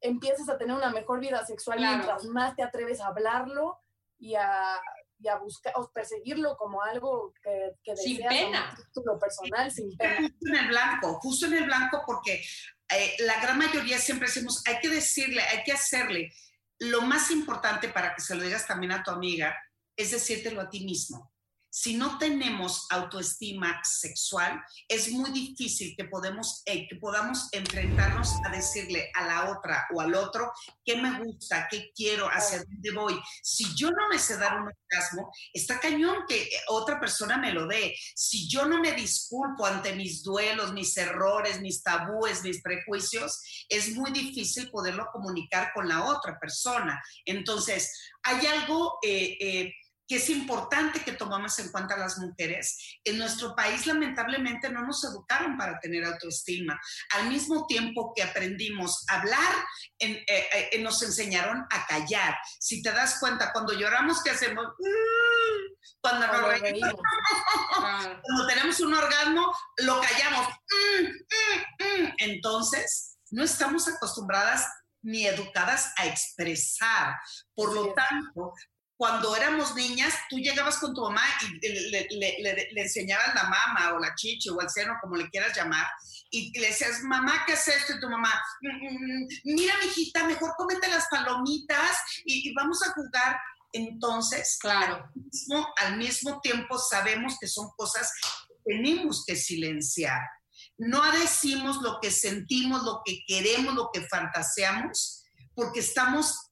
empiezas a tener una mejor vida sexual Claro. mientras más te atreves a hablarlo y a, y a buscar o perseguirlo como algo que, que Sin pena. título personal, sin pena. Justo en el blanco, justo en el blanco, porque eh, la gran mayoría siempre decimos, hay que decirle, hay que hacerle. Lo más importante para que se lo digas también a tu amiga es decírtelo a ti mismo. Si no tenemos autoestima sexual, es muy difícil que, podemos, eh, que podamos enfrentarnos a decirle a la otra o al otro qué me gusta, qué quiero, hacia dónde voy. Si yo no me sé dar un orgasmo, está cañón que eh, otra persona me lo dé. Si yo no me disculpo ante mis duelos, mis errores, mis tabúes, mis prejuicios, es muy difícil poderlo comunicar con la otra persona. Entonces, hay algo... eh, eh, que es importante que tomamos en cuenta las mujeres. En nuestro país, lamentablemente, no nos educaron para tener autoestima. Al mismo tiempo que aprendimos a hablar, en- eh, eh, nos enseñaron a callar. Si te das cuenta, cuando lloramos, ¿qué hacemos? Mm, Cuando nos reímos, cuando tenemos un orgasmo, lo callamos. Mm, mm, mm. Entonces, no estamos acostumbradas ni educadas a expresar. Por lo tanto, cuando éramos niñas, tú llegabas con tu mamá y le, le- le- le enseñabas la mama o la chichi o el seno, como le quieras llamar, y le decías, mamá, ¿qué es esto? Y tu mamá, "Mm, mm, mira, mijita, mejor cómete las palomitas y, y vamos a jugar. Entonces, al, mismo, al mismo tiempo sabemos que son cosas que tenemos que silenciar. No decimos lo que sentimos, lo que queremos, lo que fantaseamos, porque estamos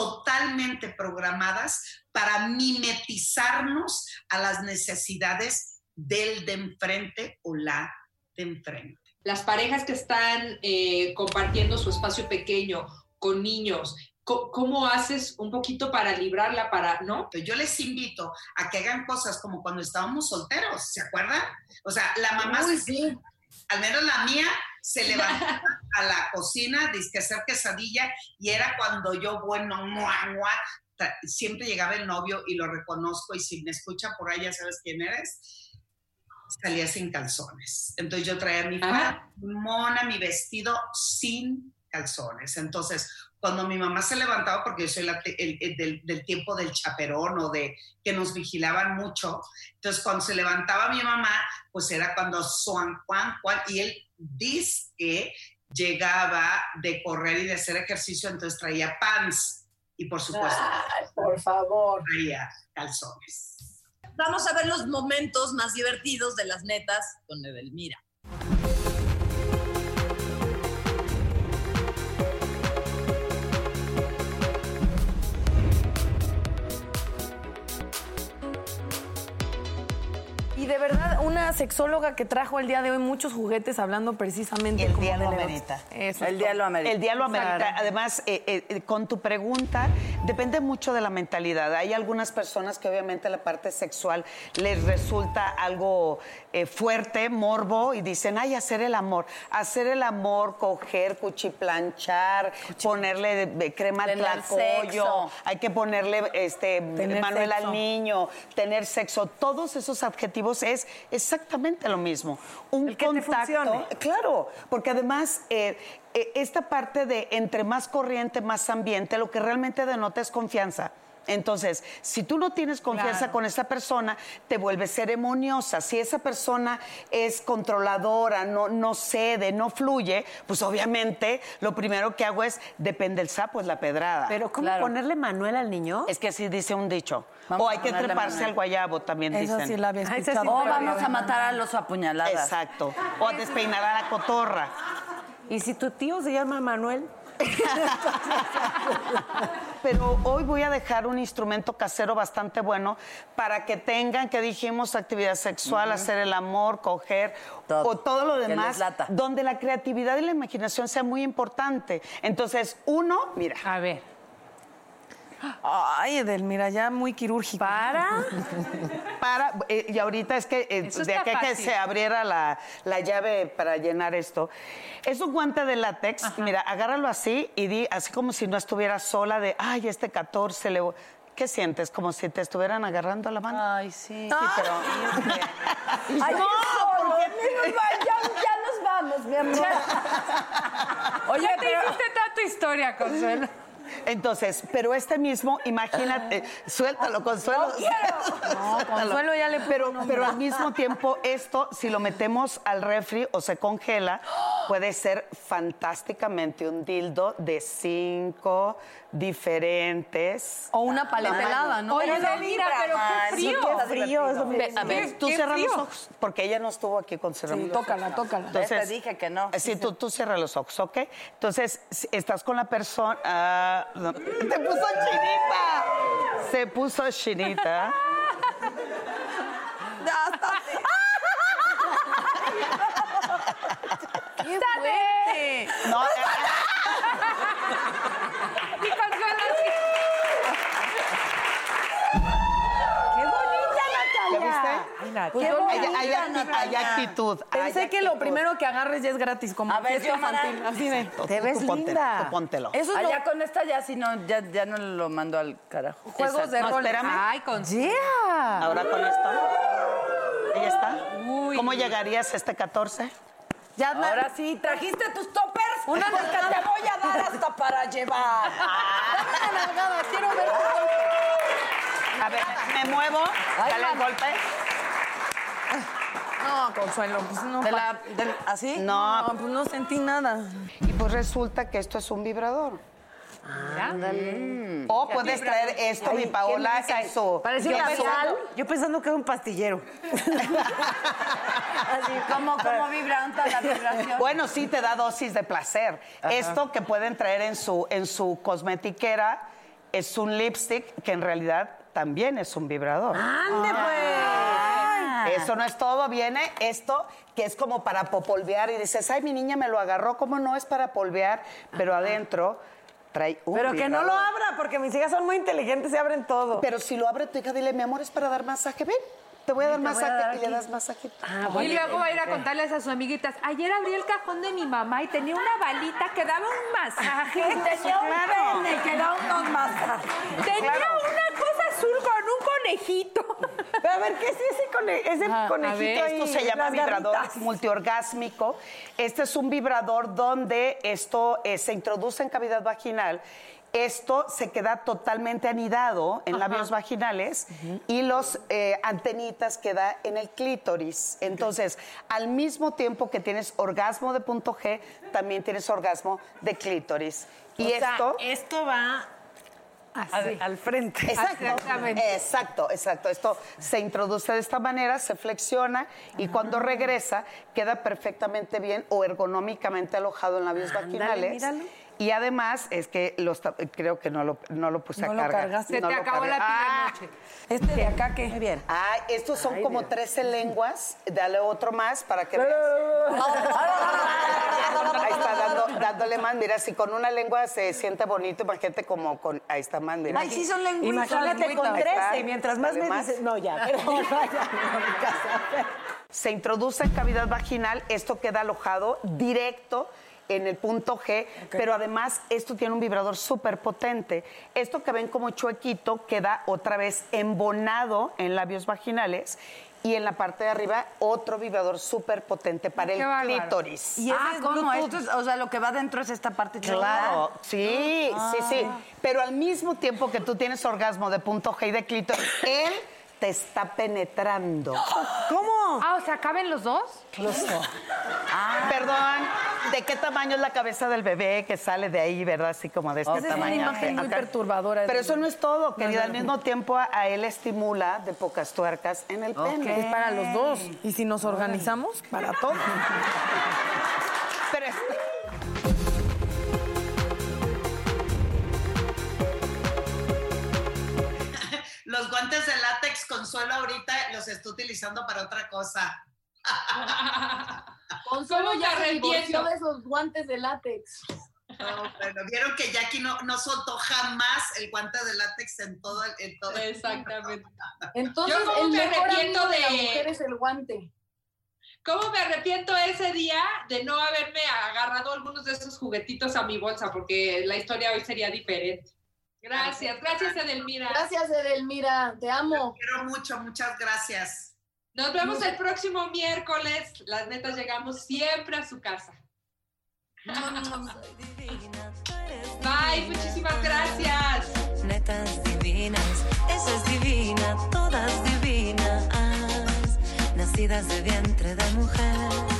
totalmente programadas para mimetizarnos a las necesidades del de enfrente o la de enfrente. Las parejas que están eh, compartiendo su espacio pequeño con niños, ¿cómo haces un poquito para librarla, para, no? Yo les invito a que hagan cosas como cuando estábamos solteros, ¿se acuerdan? O sea, la mamá, Uy, se- al menos la mía, se levantaba a la cocina, dice que hacer quesadilla, y era cuando yo, bueno, mua, mua, siempre llegaba el novio y lo reconozco, y si me escucha por ahí, ya sabes quién eres, salía sin calzones. Entonces yo traía mi mona, mi vestido sin calzones. Entonces, cuando mi mamá se levantaba, porque yo soy la te- el- el del, del tiempo del chaperón o de que nos vigilaban mucho, entonces cuando se levantaba mi mamá, pues era cuando Juan Juan Juan, y él dice que llegaba de correr y de hacer ejercicio, entonces traía pants y por supuesto por favor. traía calzones. Vamos a ver los momentos más divertidos de las netas con Edelmira. Una sexóloga que trajo el día de hoy muchos juguetes hablando precisamente El como día lo de la- amerita. Eso el día lo amerita. El día lo amerita. Claro. Además, eh, eh, eh, con tu pregunta, depende mucho de la mentalidad. Hay algunas personas que obviamente la parte sexual les resulta algo eh, fuerte, morbo, y dicen, ay, hacer el amor. Hacer el amor, coger, cuchiplanchar, ponerle eh, crema al tlacoyo, hay que ponerle este Tener Manuel sexo. al niño, tener sexo. Todos esos adjetivos es exactamente lo mismo. Un contacto. Claro, porque además eh, eh, esta parte de entre más corriente, más ambiente, lo que realmente denota es confianza. Entonces, si tú no tienes confianza Claro. con esa persona, te vuelves ceremoniosa. Si esa persona es controladora, no, no cede, no fluye, pues obviamente lo primero que hago es, depende el sapo, es la pedrada. Pero ¿cómo ponerle Manuel al niño? Es que así dice un dicho. Vamos o hay que treparse al guayabo, también Esa dicen. sí la había sí escuchado. O vamos a matar a los apuñaladas. Exacto. O a despeinar a la cotorra. ¿Y si tu tío se llama Manuel? Pero hoy voy a dejar un instrumento casero bastante bueno para que tengan, que dijimos, actividad sexual, hacer el amor, coger o todo lo demás, donde la creatividad y la imaginación sea muy importante. Entonces, uno, mira. A ver. Ay, Edelmira, ya muy quirúrgico. ¿Para? Para, eh, y ahorita es que eh, de aquí que se abriera la, la llave para llenar esto. Es un guante de látex. Mira, agárralo así y di, así como si no estuviera sola de, ay, este 14 le voy-". ¿Qué sientes? Como si te estuvieran agarrando la mano. Ay, sí. Sí, pero. Ay, No, porque- ya, ya nos vamos, mi amor. Oye, Ya te hiciste tanta historia, Consuelo. Entonces, pero este mismo, imagínate, suéltalo, Consuelo. No quiero. No, Consuelo ya le pero, pero al mismo tiempo, esto, si lo metemos al refri o se congela, puede ser fantásticamente un dildo de cinco diferentes. O una paleta tamaños. helada, ¿no? Oye, Pero mira, pero qué Sí, frío. qué frío. es lo Ve- mismo. a ver, Tú cierra los ojos, porque ella no estuvo aquí con cerrando los tócala, ojos. tócala. Entonces, Te dije que no. Sí, tú, tú cierra los ojos, ¿ok? Entonces, si estás con la persona... no. ¡Te puso chinita! Se puso chinita. ¡Qué fuerte! No, eh, Viste? Qué hay, actitud. Pensé que lo primero que agarres ya es gratis, como A ver, infantil. Así de. Te ves tú póntelo, linda. tú póntelo. Eso es Ah, lo- con esta ya si no, ya, ya no lo mando al carajo. juegos de No, rol. espérame. Ay, Consuelo. Yeah. Ahora con esto. Ahí está. ¿Cómo llegarías a este 14? Ya, Ahora sí, ¿trajiste tus toppers? Una Porque nalgada. te voy a dar hasta para llevar. Dame una nalgada, quiero ver. A ver, me muevo. Ay, Dale mamá. golpe. No, Consuelo, pues no. De la, del- ¿Así? No, No, pues no sentí nada. Y pues resulta que esto es un vibrador. Mm. O puedes traer esto, mi Paola, en su... Parecía en un su- labial. Yo pensando que era un pastillero. Así, ¿cómo, cómo vibra toda la vibración? Bueno, sí te da dosis de placer. Esto que pueden traer en su, en su cosmetiquera es un lipstick que en realidad también es un vibrador. ¡Ande, pues! Eso no es todo, viene esto que es como para popolvear y dices, ay, mi niña me lo agarró, ¿cómo no es para polvear? Pero adentro trae un Pero que no lo abra, porque mis hijas son muy inteligentes y abren todo. Pero si lo abre tu hija, dile, mi amor, es para dar masaje, ven, te voy a dar a masaje dar y le das masaje. y luego va a ir a contarles a sus amiguitas. Ayer abrí el cajón de mi mamá y tenía una balita que daba un masaje. Tenía un Claro. pene que da unos masajes. Tenía Claro. una cosa azul con un conejito. Pero a ver, ¿qué es ese, cone- ese conejito? Esto se llama vibrador garritas. multiorgásmico. Este es un vibrador donde esto eh, se introduce en cavidad vaginal. Esto se queda totalmente anidado en labios vaginales y los eh, antenitas queda en el clítoris. Entonces, al mismo tiempo que tienes orgasmo de punto G, también tienes orgasmo de clítoris. Y sea, esto esto va al, al frente. Exacto, exacto, exacto. Esto se introduce de esta manera, se flexiona y cuando regresa queda perfectamente bien o ergonómicamente alojado en labios Ándale, vaginales. míralo. Y además es que los creo que no lo, no lo puse No a lo cargar. cargaste. Se No te lo acabó cargué. la pila Ah. Este de acá. Muy bien. Ah, estos son Ay, como Dios. 13 lenguas. Dale otro más para que veas. Dándole más. Mira, si con una lengua se siente bonito, imagínate como con. Ahí está más, mira. Ay, sí son lengüitas. Imagínate con Ahí está. 13 y mientras más me dices... No, ya, perdón, vaya. Se introduce en cavidad vaginal, esto queda alojado directo en el punto G, pero además esto tiene un vibrador súper potente. Esto que ven como chuequito queda otra vez embonado en labios vaginales y en la parte de arriba otro vibrador súper potente para Qué el bárbaro. clítoris. Y ah, ¿cómo? Esto es- o sea, lo que va dentro es esta parte Claro, sí, Ah. sí, sí. Pero al mismo tiempo que tú tienes orgasmo de punto G y de clítoris, él te está penetrando. ¿Cómo? Ah, o sea, ¿caben los dos? Los dos. Perdón, ¿de qué tamaño es la cabeza del bebé que sale de ahí, verdad? Así como de este Esa es una tamaño. imagen muy Acá. perturbadora. Pero eso no es todo, querida. Al no. mismo tiempo a, él estimula de pocas tuercas en el pene. Es para los dos. Y si nos organizamos, para todos. Pero Los guantes de látex Consuelo ahorita los está utilizando para otra cosa. Consuelo ¿Cómo ya arrepiento? de esos guantes de látex. No, bueno, vieron que Jackie no, no soltó jamás el guante de látex en todo el... en todo el- Exactamente. Entonces, Yo como el me mejor arrepiento amigo de... la de- mujer es el guante. ¿Cómo me arrepiento ese día de no haberme agarrado algunos de esos juguetitos a mi bolsa? Porque la historia hoy sería diferente. Gracias, gracias Edelmira. Gracias, Edelmira, te amo. Quiero mucho, muchas gracias. Nos vemos el próximo miércoles. Las netas llegamos siempre a su casa. Bye, muchísimas gracias. Netas divinas, esa es divina, todas divinas, nacidas de vientre de mujer.